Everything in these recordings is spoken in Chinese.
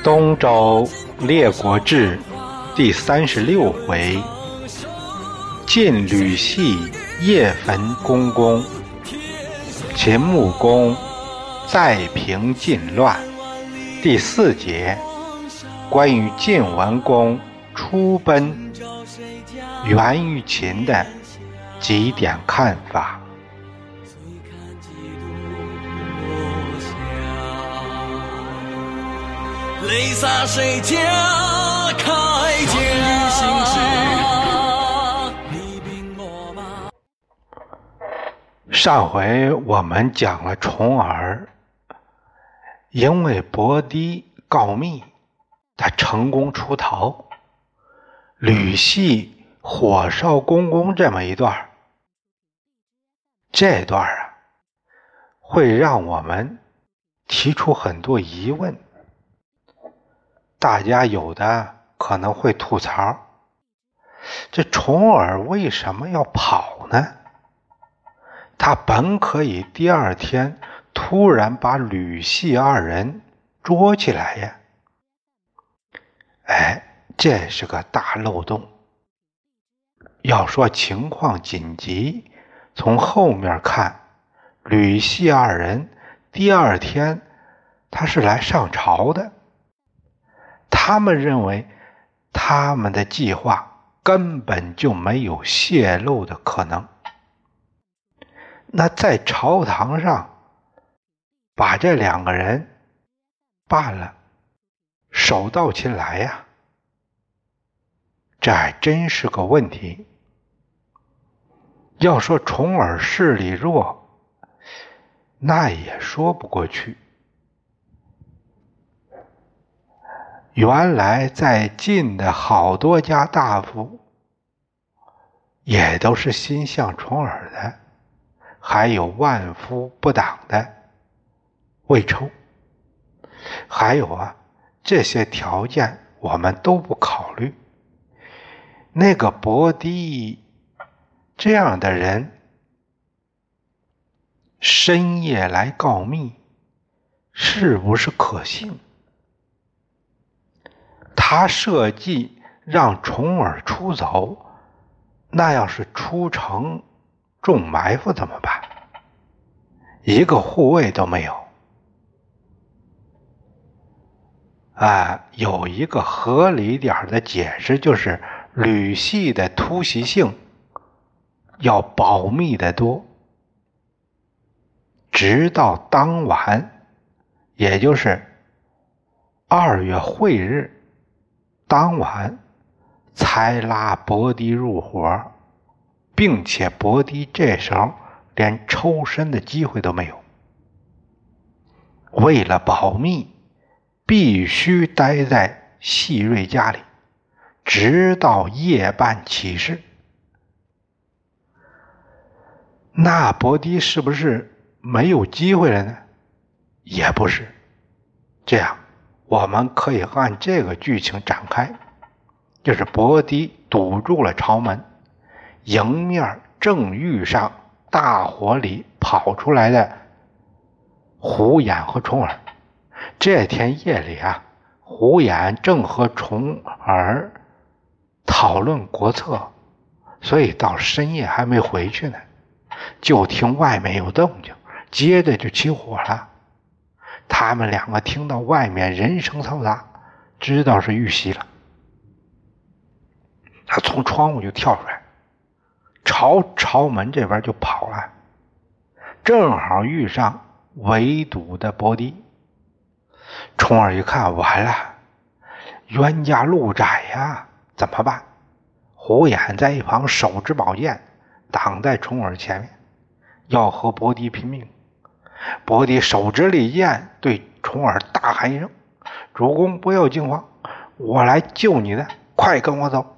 《东周列国志》第三十六回：晋吕系夜焚公宫，秦穆公再平晋乱。第四节，关于晋文公出奔源于秦的几点看法。泪洒谁家铠甲？上回我们讲了重耳，因为伯狄告密，他成功出逃。吕系火烧公公这么一段这段啊，会让我们提出很多疑问。大家有的可能会吐槽：这重耳为什么要跑呢？他本可以第二天突然把吕系二人捉起来呀！哎，这是个大漏洞。要说情况紧急，从后面看，吕系二人第二天他是来上朝的。他们认为，他们的计划根本就没有泄露的可能。那在朝堂上把这两个人办了，手到擒来呀，这还真是个问题。要说重耳势力弱，那也说不过去。原来在晋的好多家大夫，也都是心向重耳的，还有万夫不挡的魏抽，还有啊，这些条件我们都不考虑。那个伯狄这样的人，深夜来告密，是不是可信？他设计让重耳出走，那要是出城中埋伏怎么办？一个护卫都没有。啊，有一个合理点的解释，就是吕系的突袭性要保密的多。直到当晚，也就是二月会日。当晚才拉伯迪入伙，并且伯迪这时候连抽身的机会都没有。为了保密，必须待在细瑞家里，直到夜半起事。那伯迪是不是没有机会了呢？也不是，这样。我们可以按这个剧情展开，就是伯狄堵住了朝门，迎面正遇上大火里跑出来的虎眼和重耳。这天夜里啊，虎眼正和重耳讨论国策，所以到深夜还没回去呢，就听外面有动静，接着就起火了。他们两个听到外面人声嘈杂，知道是遇袭了。他从窗户就跳出来，朝朝门这边就跑了，正好遇上围堵的伯迪。冲儿一看，完了，冤家路窄呀，怎么办？虎眼在一旁手执宝剑，挡在冲儿前面，要和伯迪拼命。伯迪手执利剑，对重耳大喊一声：“主公不要惊慌，我来救你的，快跟我走。”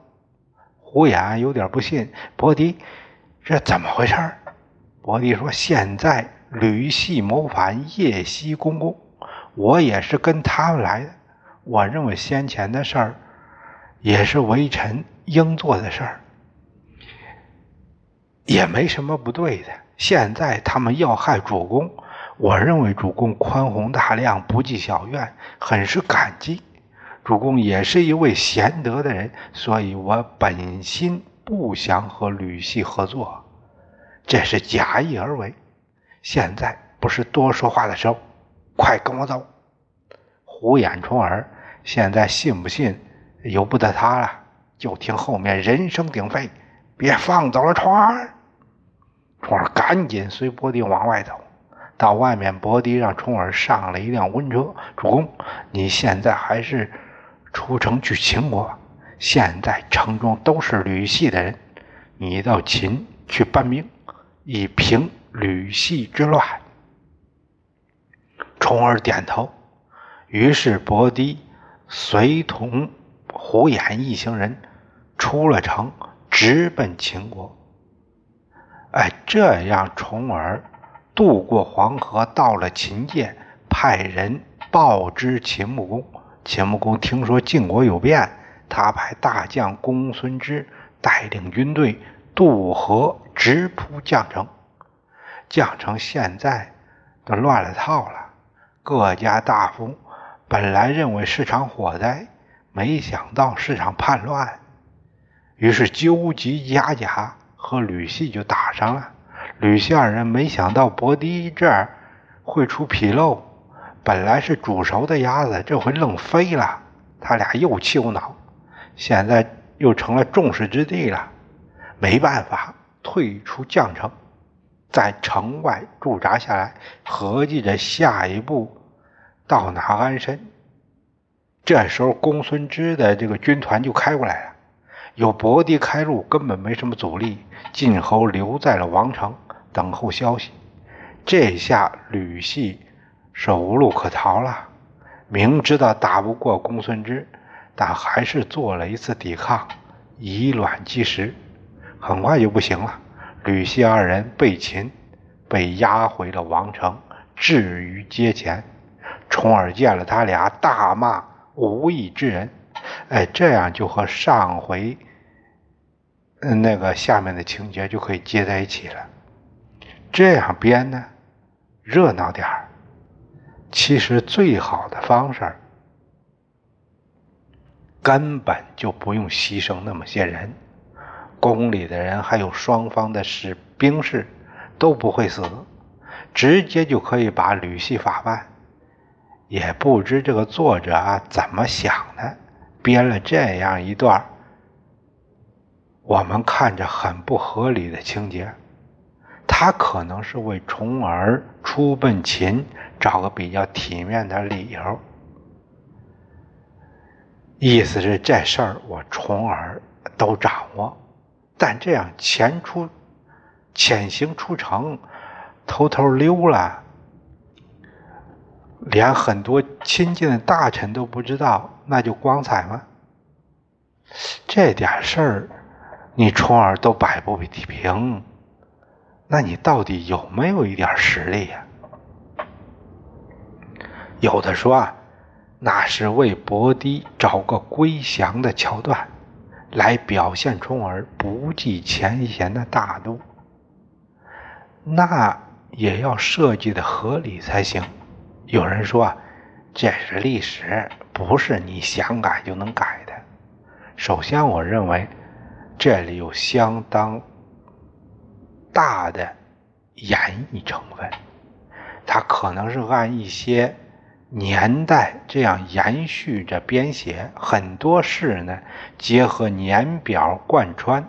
胡眼有点不信，伯迪这怎么回事？伯迪说：“现在吕系谋反，夜袭公公，我也是跟他们来的。我认为先前的事儿也是微臣应做的事儿，也没什么不对的。现在他们要害主公。”我认为主公宽宏大量，不计小怨，很是感激。主公也是一位贤德的人，所以我本心不想和吕系合作，这是假意而为。现在不是多说话的时候，快跟我走。虎眼重耳现在信不信由不得他了，就听后面人声鼎沸，别放走了重耳。重耳赶紧随伯迪往外走。到外面，伯迪让重耳上了一辆温车。主公，你现在还是出城去秦国。现在城中都是吕系的人，你到秦去搬兵，以平吕系之乱。重耳点头。于是伯迪随同胡衍一行人出了城，直奔秦国。哎，这样重耳。渡过黄河，到了秦界，派人报知秦穆公。秦穆公听说晋国有变，他派大将公孙支带领军队渡河，直扑绛城。绛城现在都乱了套了，各家大夫本来认为是场火灾，没想到是场叛乱，于是纠集家甲和吕系就打上了。吕氏二人没想到伯迪这儿会出纰漏，本来是煮熟的鸭子，这回愣飞了。他俩又气又恼，现在又成了众矢之的了。没办法，退出绛城，在城外驻扎下来，合计着下一步到哪安身。这时候，公孙支的这个军团就开过来了，有伯迪开路，根本没什么阻力。晋侯留在了王城。等候消息，这下吕系是无路可逃了。明知道打不过公孙支，但还是做了一次抵抗，以卵击石，很快就不行了。吕系二人被擒，被押回了王城，置于阶前。重耳见了他俩，大骂无义之人。哎，这样就和上回嗯那个下面的情节就可以接在一起了。这样编呢，热闹点儿。其实最好的方式，根本就不用牺牲那么些人，宫里的人还有双方的士兵士都不会死，直接就可以把吕系法办。也不知这个作者啊怎么想的，编了这样一段我们看着很不合理的情节。他可能是为重耳出奔秦找个比较体面的理由，意思是这事儿我重耳都掌握，但这样潜出、潜行出城，偷偷溜了，连很多亲近的大臣都不知道，那就光彩吗？这点事儿，你重耳都摆不平。那你到底有没有一点实力呀？有的说啊，那是为伯迪找个归降的桥段，来表现冲儿不计前嫌的大度。那也要设计的合理才行。有人说啊，这是历史，不是你想改就能改的。首先，我认为这里有相当。大的演绎成分，它可能是按一些年代这样延续着编写，很多事呢结合年表贯穿。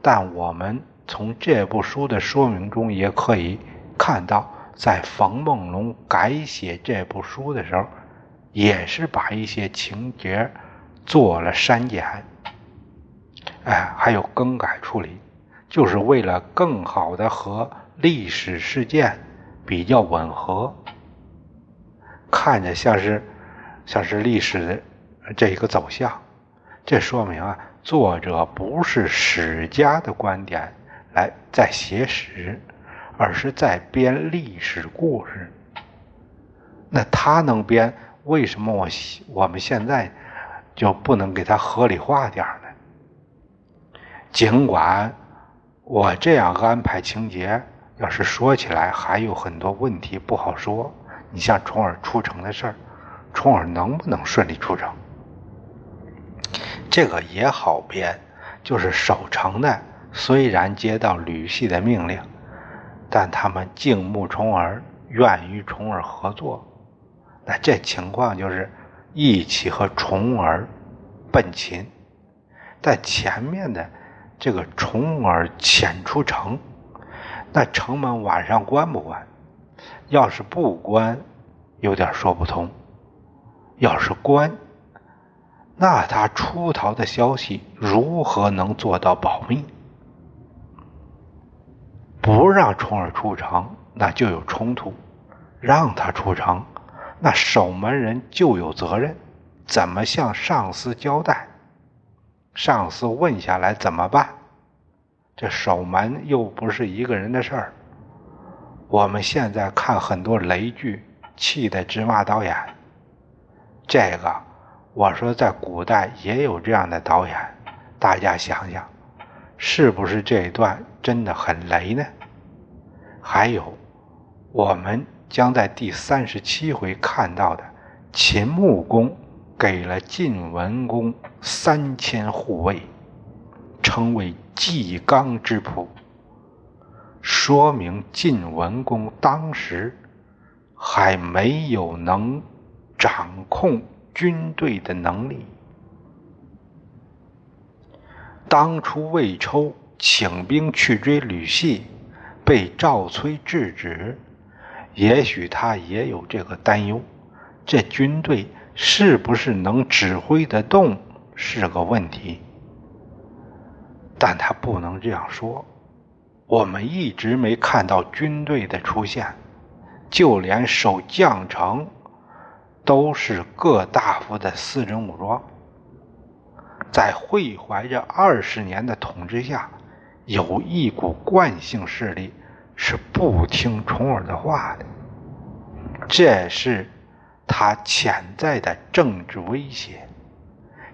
但我们从这部书的说明中也可以看到，在冯梦龙改写这部书的时候，也是把一些情节做了删减，哎，还有更改处理。就是为了更好的和历史事件比较吻合，看着像是像是历史的这一个走向，这说明啊，作者不是史家的观点来在写史，而是在编历史故事。那他能编，为什么我我们现在就不能给他合理化点呢？尽管。我这样安排情节，要是说起来还有很多问题不好说。你像重耳出城的事儿，重耳能不能顺利出城？这个也好编，就是守城的虽然接到吕系的命令，但他们敬慕重耳，愿与重耳合作。那这情况就是一起和重耳奔秦。在前面的这个重耳潜出城，那城门晚上关不关？要是不关，有点说不通；要是关，那他出逃的消息如何能做到保密？不让重耳出城，那就有冲突；让他出城，那守门人就有责任，怎么向上司交代？上司问下来怎么办？这守门又不是一个人的事儿。我们现在看很多雷剧，气得直骂导演。这个，我说在古代也有这样的导演，大家想想，是不是这一段真的很雷呢？还有，我们将在第三十七回看到的秦穆公。给了晋文公三千护卫，称为纪纲之仆，说明晋文公当时还没有能掌控军队的能力。当初魏抽请兵去追吕系，被赵崔制止，也许他也有这个担忧，这军队。是不是能指挥得动是个问题，但他不能这样说。我们一直没看到军队的出现，就连守将城都是各大夫的私人武装。在会怀着二十年的统治下，有一股惯性势力是不听重耳的话的，这是。他潜在的政治威胁，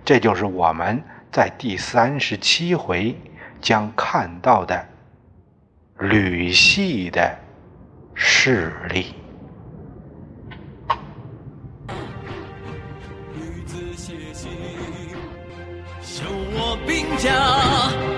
这就是我们在第三十七回将看到的吕系的势力。女子写信，修我兵家。